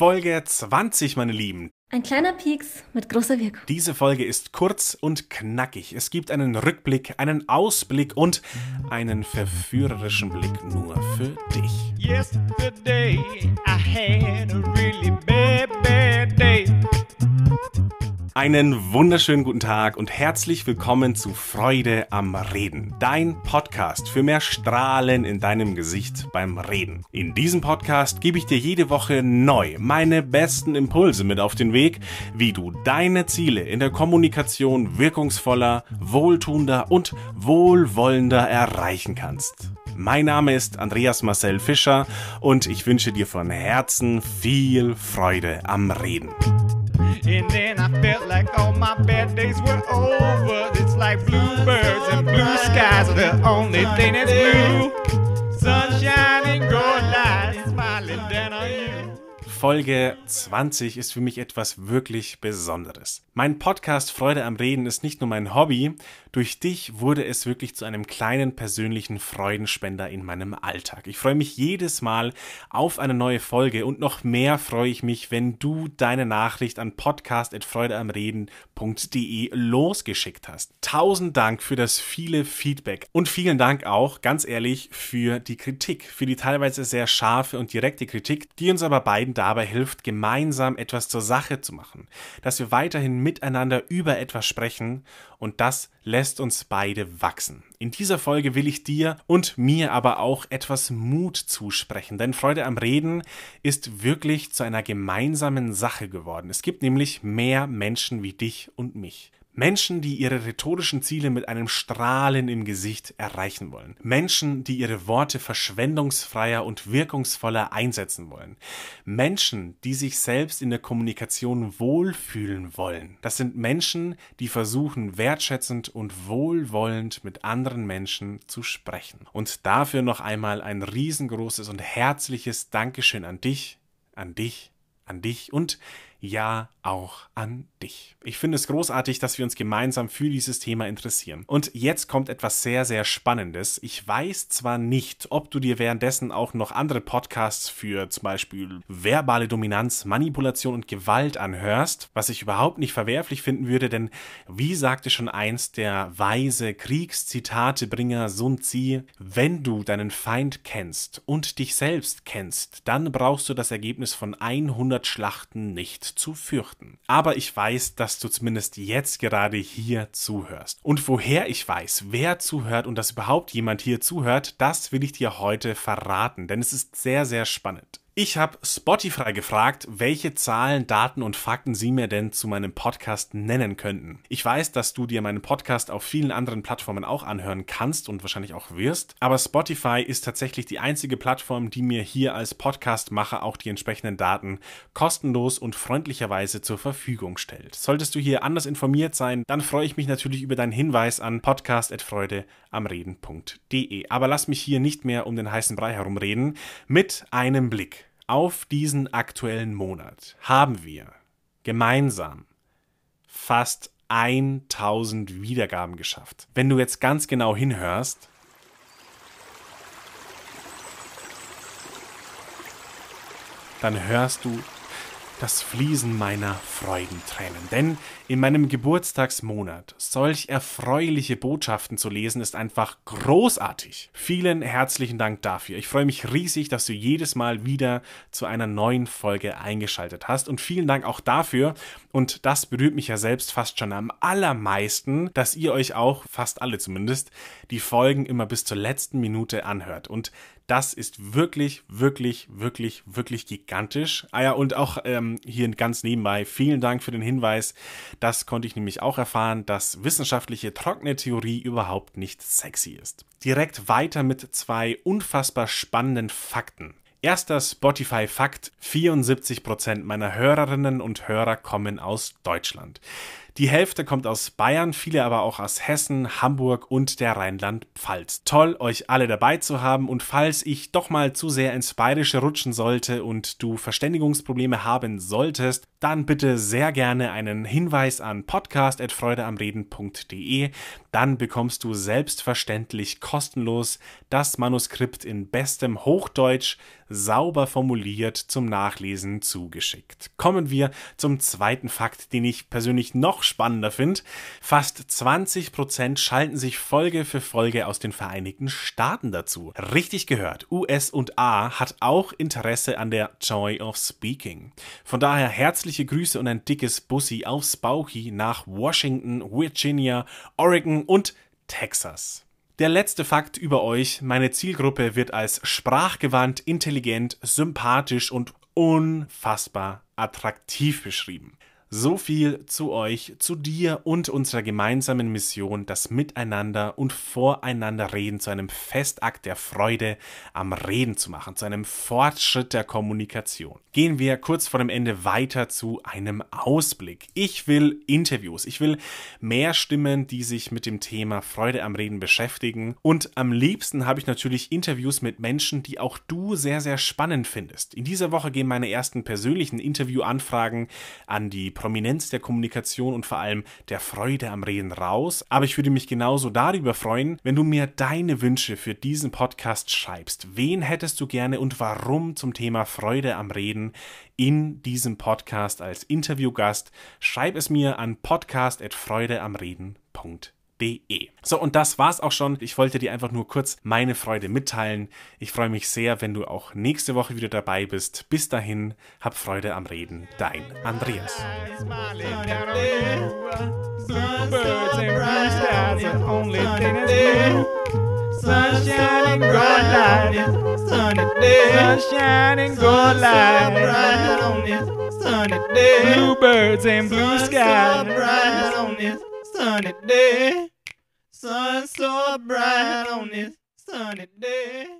Folge 20, meine Lieben. Ein kleiner Pieks mit großer Wirkung. Diese Folge ist kurz und knackig. Es gibt einen Rückblick, einen Ausblick und einen verführerischen Blick nur für dich. Yesterday I had a really bad, bad day. Einen wunderschönen guten Tag und herzlich willkommen zu Freude am Reden, dein Podcast für mehr Strahlen in deinem Gesicht beim Reden. In diesem Podcast gebe ich dir jede Woche neu meine besten Impulse mit auf den Weg, wie du deine Ziele in der Kommunikation wirkungsvoller, wohltuender und wohlwollender erreichen kannst. Mein Name ist Andreas Marcel Fischer und ich wünsche dir von Herzen viel Freude am Reden. And then I felt like all my bad days were over. It's like bluebirds and blue skies are the only thing that's blue. Sunshine and gold lights smiling down on you. Folge 20 ist für mich etwas wirklich Besonderes. Mein Podcast Freude am Reden ist nicht nur mein Hobby, durch dich wurde es wirklich zu einem kleinen persönlichen Freudenspender in meinem Alltag. Ich freue mich jedes Mal auf eine neue Folge und noch mehr freue ich mich, wenn du deine Nachricht an podcast.freudeamreden.de losgeschickt hast. Tausend Dank für das viele Feedback und vielen Dank auch, ganz ehrlich, für die Kritik, für die teilweise sehr scharfe und direkte Kritik, die uns aber beiden dabei hilft, gemeinsam etwas zur Sache zu machen, dass wir weiterhin miteinander über etwas sprechen und das lässt uns beide wachsen. In dieser Folge will ich dir und mir aber auch etwas Mut zusprechen, denn Freude am Reden ist wirklich zu einer gemeinsamen Sache geworden. Es gibt nämlich mehr Menschen wie dich und mich. Menschen, die ihre rhetorischen Ziele mit einem Strahlen im Gesicht erreichen wollen. Menschen, die ihre Worte verschwendungsfreier und wirkungsvoller einsetzen wollen. Menschen, die sich selbst in der Kommunikation wohlfühlen wollen. Das sind Menschen, die versuchen, wertschätzend und wohlwollend mit anderen Menschen zu sprechen. Und dafür noch einmal ein riesengroßes und herzliches Dankeschön an dich, an dich, an dich und ja auch an dich. Ich finde es großartig, dass wir uns gemeinsam für dieses Thema interessieren. Und jetzt kommt etwas sehr, sehr Spannendes. Ich weiß zwar nicht, ob du dir währenddessen auch noch andere Podcasts für zum Beispiel verbale Dominanz, Manipulation und Gewalt anhörst, was ich überhaupt nicht verwerflich finden würde, denn wie sagte schon einst der weise Kriegszitatebringer Sun Tzu, wenn du deinen Feind kennst und dich selbst kennst, dann brauchst du das Ergebnis von 100 Schlachten nicht zu fürchten. Aber ich weiß, dass du zumindest jetzt gerade hier zuhörst. Und woher ich weiß, wer zuhört und dass überhaupt jemand hier zuhört, das will ich dir heute verraten, denn es ist sehr, sehr spannend. Ich habe Spotify gefragt, welche Zahlen, Daten und Fakten sie mir denn zu meinem Podcast nennen könnten. Ich weiß, dass du dir meinen Podcast auf vielen anderen Plattformen auch anhören kannst und wahrscheinlich auch wirst, aber Spotify ist tatsächlich die einzige Plattform, die mir hier als Podcastmacher auch die entsprechenden Daten kostenlos und freundlicherweise zur Verfügung stellt. Solltest du hier anders informiert sein, dann freue ich mich natürlich über deinen Hinweis an podcast@freudeamreden.de. Aber lass mich hier nicht mehr um den heißen Brei herumreden mit einem Blick auf diesen aktuellen Monat haben wir gemeinsam fast 1000 Wiedergaben geschafft. Wenn du jetzt ganz genau hinhörst, dann hörst du das Fließen meiner Freudentränen. Denn in meinem Geburtstagsmonat solch erfreuliche Botschaften zu lesen, ist einfach großartig. Vielen herzlichen Dank dafür. Ich freue mich riesig, dass du jedes Mal wieder zu einer neuen Folge eingeschaltet hast. Und vielen Dank auch dafür. Und das berührt mich ja selbst fast schon am allermeisten, dass ihr euch auch, fast alle zumindest, die Folgen immer bis zur letzten Minute anhört. Und das ist wirklich, wirklich, wirklich, wirklich gigantisch. Ah ja, und auch ähm, hier ganz nebenbei, vielen Dank für den Hinweis. Das konnte ich nämlich auch erfahren, dass wissenschaftliche trockene Theorie überhaupt nicht sexy ist. Direkt weiter mit zwei unfassbar spannenden Fakten. Erster Spotify-Fakt: 74% meiner Hörerinnen und Hörer kommen aus Deutschland. Die Hälfte kommt aus Bayern, viele aber auch aus Hessen, Hamburg und der Rheinland-Pfalz. Toll, euch alle dabei zu haben und falls ich doch mal zu sehr ins Bayerische rutschen sollte und du Verständigungsprobleme haben solltest, dann bitte sehr gerne einen Hinweis an podcast.freudeamreden.de. Dann bekommst du selbstverständlich kostenlos das Manuskript in bestem Hochdeutsch sauber formuliert zum Nachlesen zugeschickt. Kommen wir zum zweiten Fakt, den ich persönlich noch spannender finde. Fast 20 Prozent schalten sich Folge für Folge aus den Vereinigten Staaten dazu. Richtig gehört, US und A hat auch Interesse an der Joy of Speaking. Von daher herzliche Grüße und ein dickes Bussi aufs Bauchi nach Washington, Virginia, Oregon und Texas. Der letzte Fakt über euch. Meine Zielgruppe wird als sprachgewandt, intelligent, sympathisch und unfassbar attraktiv beschrieben. So viel zu euch, zu dir und unserer gemeinsamen Mission, das Miteinander und Voreinander reden zu einem Festakt der Freude am Reden zu machen, zu einem Fortschritt der Kommunikation. Gehen wir kurz vor dem Ende weiter zu einem Ausblick. Ich will Interviews, ich will mehr Stimmen, die sich mit dem Thema Freude am Reden beschäftigen und am liebsten habe ich natürlich Interviews mit Menschen, die auch du sehr, sehr spannend findest. In dieser Woche gehen meine ersten persönlichen Interviewanfragen an die Prominenz der Kommunikation und vor allem der Freude am Reden raus. Aber ich würde mich genauso darüber freuen, wenn du mir deine Wünsche für diesen Podcast schreibst. Wen hättest du gerne und warum zum Thema Freude am Reden in diesem Podcast als Interviewgast? Schreib es mir an podcast.freudeamreden.de www.freude.de. So, und das war's auch schon. Ich wollte dir einfach nur kurz meine Freude mitteilen. Ich freue mich sehr, wenn du auch nächste Woche wieder dabei bist. Bis dahin, hab Freude am Reden. Dein Andreas. Sun shining bright light, sunny day. Sun shining good light, bright on this sunny day. Bluebirds and blue skies, bright on this sunny day. Sun so bright on this sunny day.